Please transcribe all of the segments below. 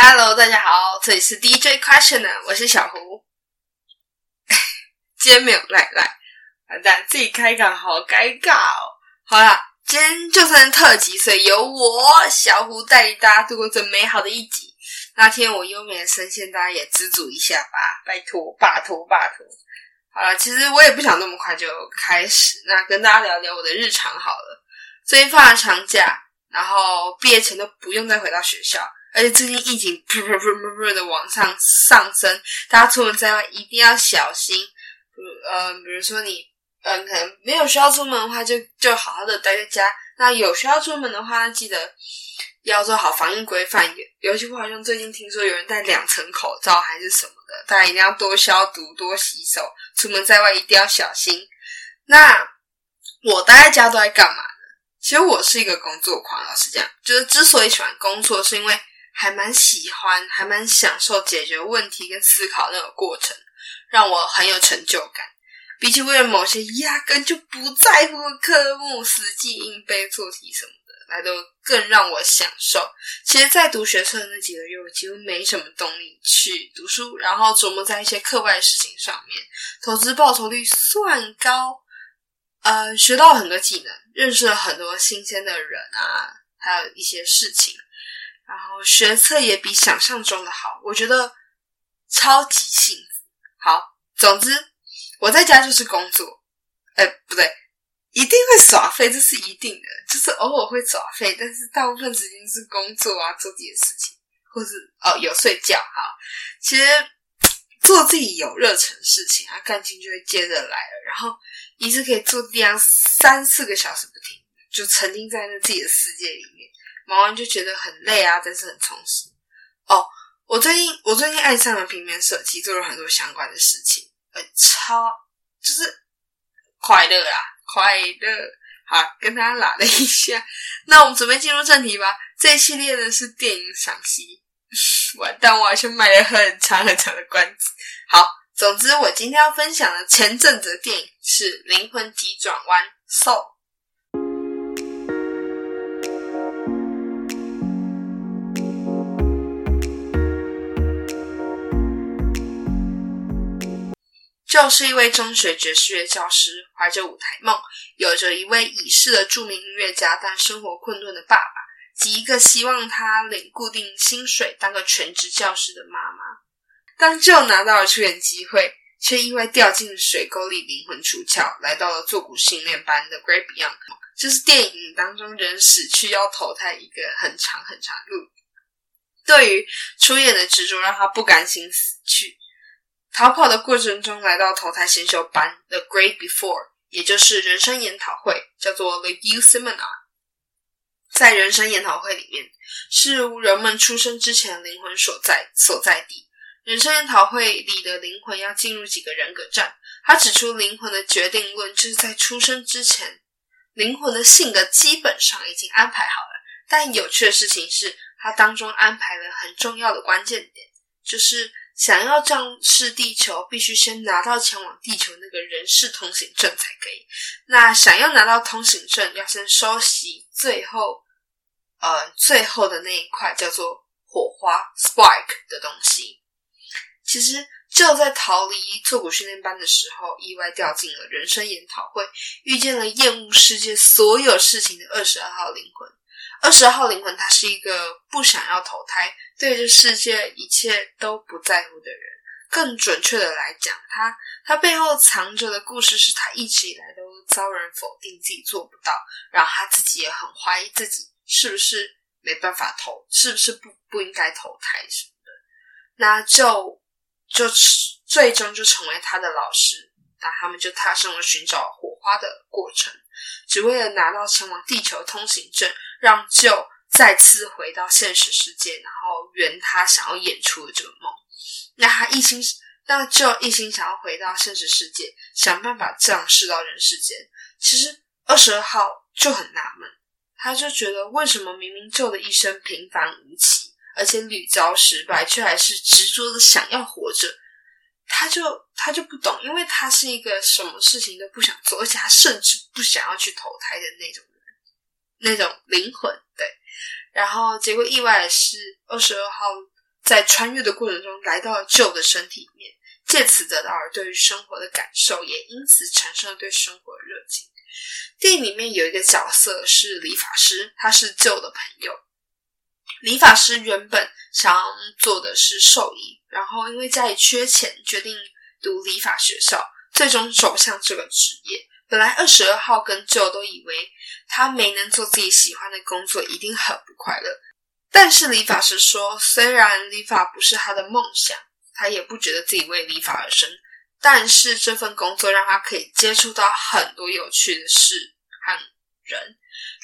Hello，大家好，这里是 DJ Questioner，我是小胡。今天没有来来，完蛋，自己开港好尴尬哦。好啦，今天就算特辑，所以由我小胡带领大家度过这美好的一集。那天我优美的声线，大家也知足一下吧，拜托，拜托，拜托。好了，其实我也不想那么快就开始，那跟大家聊聊我的日常好了。最近放了长假，然后毕业前都不用再回到学校。而且最近疫情噗噗噗噗噗的往上上升，大家出门在外一定要小心。呃，比如说你嗯，可能没有需要出门的话，就就好好的待在家。那有需要出门的话，记得要做好防疫规范。尤其我好像最近听说有人戴两层口罩还是什么的，大家一定要多消毒、多洗手。出门在外一定要小心。那我待在家都在干嘛呢？其实我是一个工作狂，老实讲，就是之所以喜欢工作，是因为。还蛮喜欢，还蛮享受解决问题跟思考那个过程，让我很有成就感。比起为了某些压根就不在乎的科目死记硬背做题什么的，来都更让我享受。其实，在读学测的那几个月，我几乎没什么动力去读书，然后琢磨在一些课外的事情上面，投资报酬率算高，呃，学到很多技能，认识了很多新鲜的人啊，还有一些事情。然后学测也比想象中的好，我觉得超级幸福。好，总之我在家就是工作，哎，不对，一定会耍废，这是一定的。就是偶尔会耍废，但是大部分时间是工作啊，做自己的事情，或是哦有睡觉。哈，其实做自己有热忱的事情啊，感情就会接着来了。然后一次可以做这样三四个小时不停，就沉浸在那自己的世界里面。忙完就觉得很累啊，但是很充实。哦，我最近我最近爱上了平面设计，做了很多相关的事情，呃，超就是快乐啊，快乐。好，跟大家拉了一下。那我们准备进入正题吧。这一系列呢是电影赏析，完蛋，我好像卖了很长很长的关子。好，总之我今天要分享的前阵子的电影是《灵魂急转弯》So。就是一位中学爵士乐教师，怀着舞台梦，有着一位已逝的著名音乐家，但生活困顿的爸爸，及一个希望他领固定薪水当个全职教师的妈妈。当 Joe 拿到了出演机会，却意外掉进水沟里，灵魂出窍，来到了坐骨训练班的 Great Beyond，就是电影当中人死去要投胎一个很长很长路。对于出演的执着，让他不甘心死去。逃跑的过程中，来到投胎先修班 The Great Before，也就是人生研讨会，叫做 The You Seminar。在人生研讨会里面，是人们出生之前灵魂所在所在地。人生研讨会里的灵魂要进入几个人格站。他指出，灵魂的决定论就是在出生之前，灵魂的性格基本上已经安排好了。但有趣的事情是，他当中安排了很重要的关键点，就是。想要降世地球，必须先拿到前往地球那个人事通行证才可以。那想要拿到通行证，要先收集最后，呃，最后的那一块叫做火花 （spark） 的东西。其实就在逃离坐骨训练班的时候，意外掉进了人生研讨会，遇见了厌恶世界所有事情的二十二号灵魂。二十号灵魂，他是一个不想要投胎，对这世界一切都不在乎的人。更准确的来讲，他他背后藏着的故事是他一直以来都遭人否定，自己做不到，然后他自己也很怀疑自己是不是没办法投，是不是不不应该投胎什么的。那就就最终就成为他的老师，那他们就踏上了寻找火花的过程，只为了拿到前往地球通行证。让就再次回到现实世界，然后圆他想要演出的这个梦。那他一心，那就一心想要回到现实世界，想办法降世到人世间。其实二十二号就很纳闷，他就觉得为什么明明就的一生平凡无奇，而且屡遭失败，却还是执着的想要活着。他就他就不懂，因为他是一个什么事情都不想做，而且他甚至不想要去投胎的那种。那种灵魂，对，然后结果意外的是，二十二号在穿越的过程中来到了旧的身体里面，借此得到了对于生活的感受，也因此产生了对生活的热情。电影里面有一个角色是理发师，他是旧的朋友。理发师原本想做的是兽医，然后因为家里缺钱，决定读理发学校，最终走向这个职业。本来二十二号跟 Joe 都以为他没能做自己喜欢的工作，一定很不快乐。但是理发师说，虽然理发不是他的梦想，他也不觉得自己为理发而生。但是这份工作让他可以接触到很多有趣的事和人，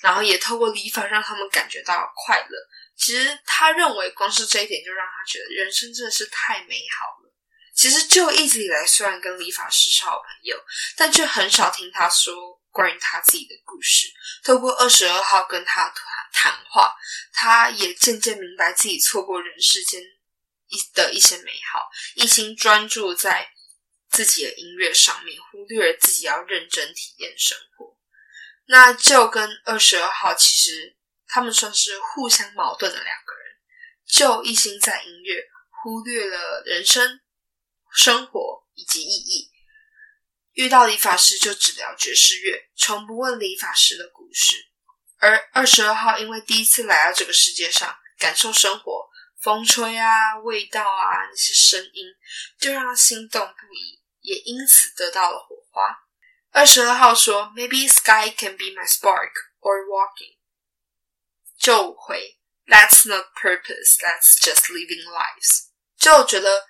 然后也透过理发让他们感觉到快乐。其实他认为，光是这一点就让他觉得人生真的是太美好了。其实就一直以来，虽然跟理发师是好朋友，但却很少听他说关于他自己的故事。透过二十二号跟他谈谈话，他也渐渐明白自己错过人世间一的一些美好，一心专注在自己的音乐上面，忽略了自己要认真体验生活。那就跟二十二号其实。他们算是互相矛盾的两个人，就一心在音乐，忽略了人生、生活以及意义。遇到理发师就只聊爵士乐，从不问理发师的故事。而二十二号因为第一次来到这个世界上，感受生活，风吹啊、味道啊那些声音，就让他心动不已，也因此得到了火花。二十二号说：“Maybe sky can be my spark or walking。”就回，That's not purpose. That's just living lives. 就觉得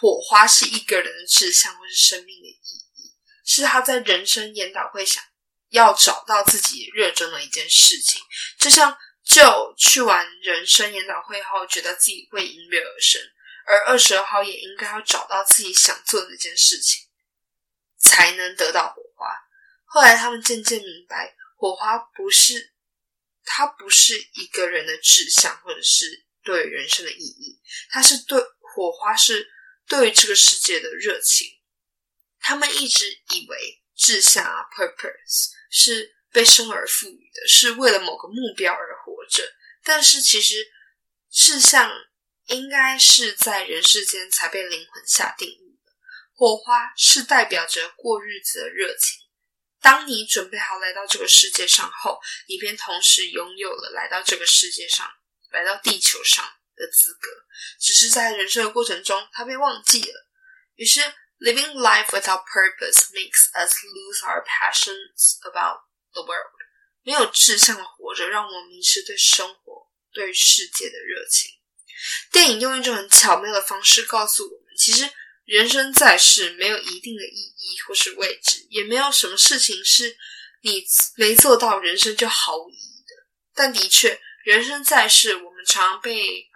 火花是一个人的志向或是生命的意义，是他在人生研讨会想要找到自己热衷的一件事情。就像就去完人生研讨会后，觉得自己为音乐而生，而二十二号也应该要找到自己想做的那件事情，才能得到火花。后来他们渐渐明白，火花不是。它不是一个人的志向，或者是对人生的意义，它是对火花，是对于这个世界的热情。他们一直以为志向啊，purpose 是被生而赋予的，是为了某个目标而活着。但是其实志向应该是在人世间才被灵魂下定义的。火花是代表着过日子的热情。当你准备好来到这个世界上后，你便同时拥有了来到这个世界上、来到地球上的资格。只是在人生的过程中，他被忘记了。于是，living life without purpose makes us lose our passions about the world。没有志向的活着，让我们迷失对生活、对世界的热情。电影用一种很巧妙的方式告诉我们，其实。人生在世，没有一定的意义或是位置，也没有什么事情是你没做到，人生就毫无意义的。但的确，人生在世，我们常被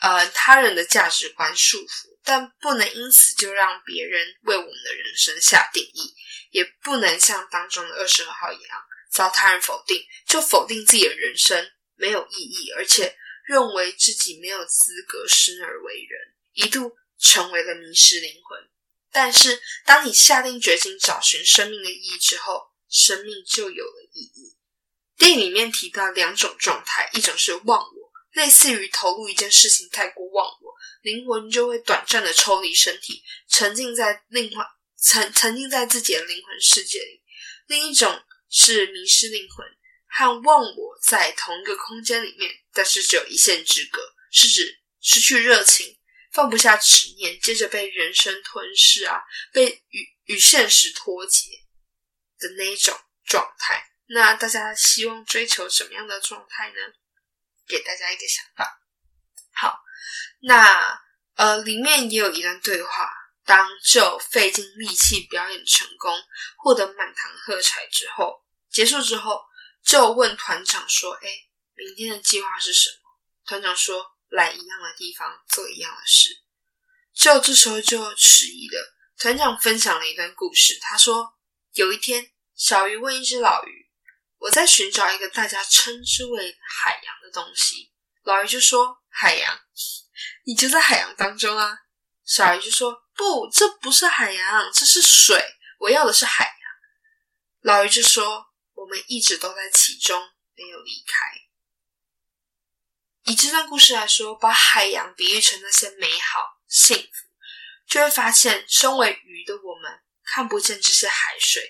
呃他人的价值观束缚，但不能因此就让别人为我们的人生下定义，也不能像当中的二十二号一样遭他人否定，就否定自己的人生没有意义，而且认为自己没有资格生而为人，一度。成为了迷失灵魂，但是当你下定决心找寻生命的意义之后，生命就有了意义。电影里面提到两种状态，一种是忘我，类似于投入一件事情太过忘我，灵魂就会短暂的抽离身体，沉浸在另外沉沉浸在自己的灵魂世界里；另一种是迷失灵魂和忘我在同一个空间里面，但是只有一线之隔，是指失去热情。放不下执念，接着被人生吞噬啊，被与与现实脱节的那种状态。那大家希望追求什么样的状态呢？给大家一个想法。好，那呃，里面也有一段对话：当就费尽力气表演成功，获得满堂喝彩之后，结束之后，就问团长说：“哎，明天的计划是什么？”团长说。来一样的地方做一样的事，就这时候就迟疑了。团长分享了一段故事，他说：有一天，小鱼问一只老鱼：“我在寻找一个大家称之为海洋的东西。”老鱼就说：“海洋，你就在海洋当中啊。”小鱼就说：“不，这不是海洋，这是水。我要的是海洋。”老鱼就说：“我们一直都在其中，没有离开。”以这段故事来说，把海洋比喻成那些美好、幸福，就会发现，身为鱼的我们看不见这些海水，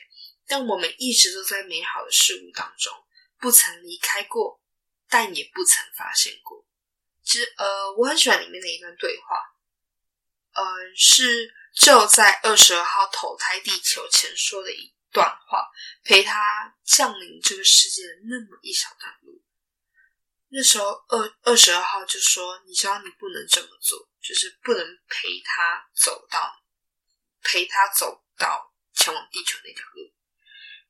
但我们一直都在美好的事物当中，不曾离开过，但也不曾发现过。其实，呃，我很喜欢里面的一段对话，呃，是就在二十二号投胎地球前说的一段话，陪他降临这个世界的那么一小段路。那时候二二十二号就说：“你知道你不能这么做，就是不能陪他走到陪他走到前往地球那条路。”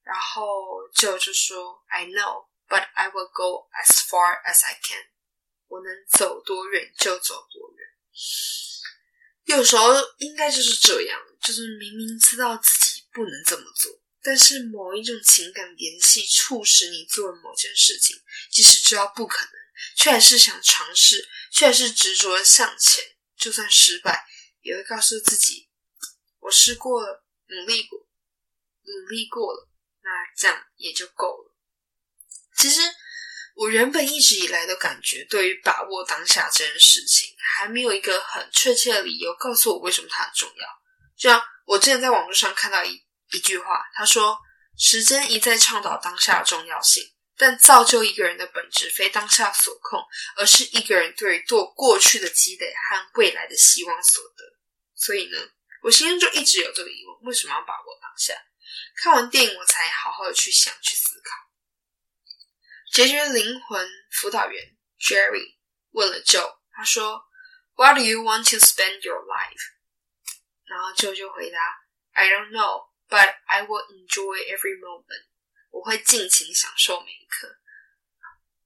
然后就就说：“I know, but I will go as far as I can。我能走多远就走多远。有时候应该就是这样，就是明明知道自己不能这么做，但是某一种情感联系促使你做了某件事情。”即使知道不可能，却还是想尝试，却还是执着的向前。就算失败，也会告诉自己：我试过了，努力过，努力过了，那这样也就够了。其实，我原本一直以来都感觉，对于把握当下这件事情，还没有一个很确切的理由告诉我为什么它很重要。就像我之前在网络上看到一一句话，他说：“时间一再倡导当下的重要性。”但造就一个人的本质非当下所控，而是一个人对于做过去的积累和未来的希望所得。所以呢，我心中就一直有这个疑问：为什么要把握当下？看完电影，我才好好的去想、去思考。结局灵魂辅导员 Jerry 问了 Joe，他说：“What do you want to spend your life？” 然后 Joe 就回答：“I don't know, but I will enjoy every moment.” 我会尽情享受每一刻，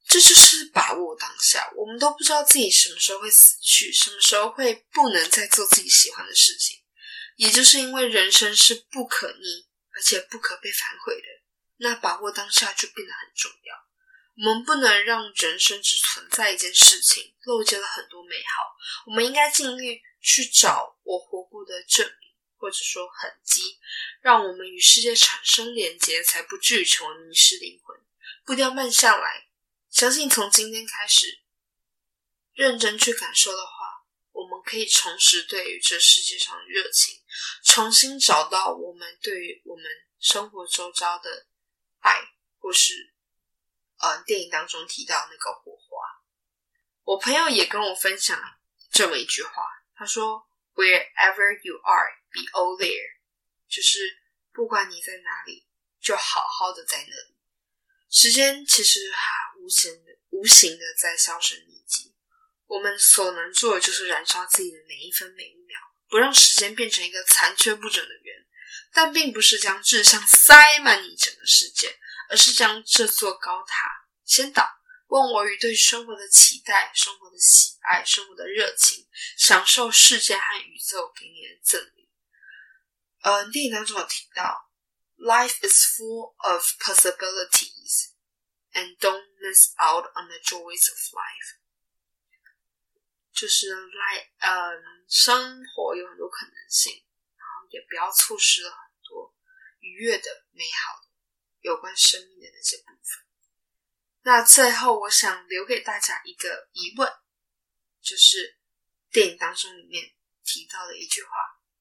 这就是把握当下。我们都不知道自己什么时候会死去，什么时候会不能再做自己喜欢的事情。也就是因为人生是不可逆，而且不可被反悔的，那把握当下就变得很重要。我们不能让人生只存在一件事情，漏接了很多美好。我们应该尽力去找我活过的证明。或者说痕迹，让我们与世界产生连接，才不至于成为迷失灵魂。步调慢下来，相信从今天开始，认真去感受的话，我们可以重拾对于这世界上的热情，重新找到我们对于我们生活周遭的爱，或是呃电影当中提到那个火花。我朋友也跟我分享这么一句话，他说。Wherever you are, be all there。就是不管你在哪里，就好好的在那里。时间其实无形的、无形的在销声匿迹。我们所能做的就是燃烧自己的每一分每一秒，不让时间变成一个残缺不整的圆。但并不是将志向塞满你整个世界，而是将这座高塔先倒。问我与对生活的期待、生活的喜爱、生活的热情，享受世界和宇宙给你的赠礼。呃，电影当中有提到，Life is full of possibilities, and don't miss out on the joys of life。就是来，嗯，生活有很多可能性，然后也不要错失了很多愉悦的、美好的有关生命的那些部分。那最后，我想留给大家一个疑问，就是电影当中里面提到的一句话，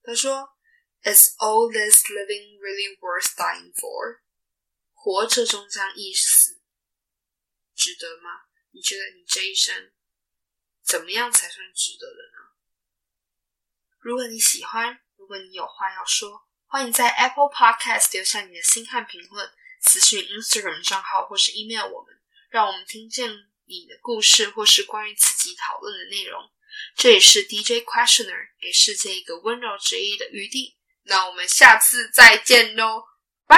他说：“Is all this living really worth dying for？” 活着终将一死，值得吗？你觉得你这一生怎么样才算值得的呢？如果你喜欢，如果你有话要说，欢迎在 Apple Podcast 留下你的心和评论，私讯 Instagram 账号或是 email 我们。让我们听见你的故事，或是关于此集讨论的内容。这也是 DJ Questioner 给世界一个温柔旨意的余地。那我们下次再见喽，拜。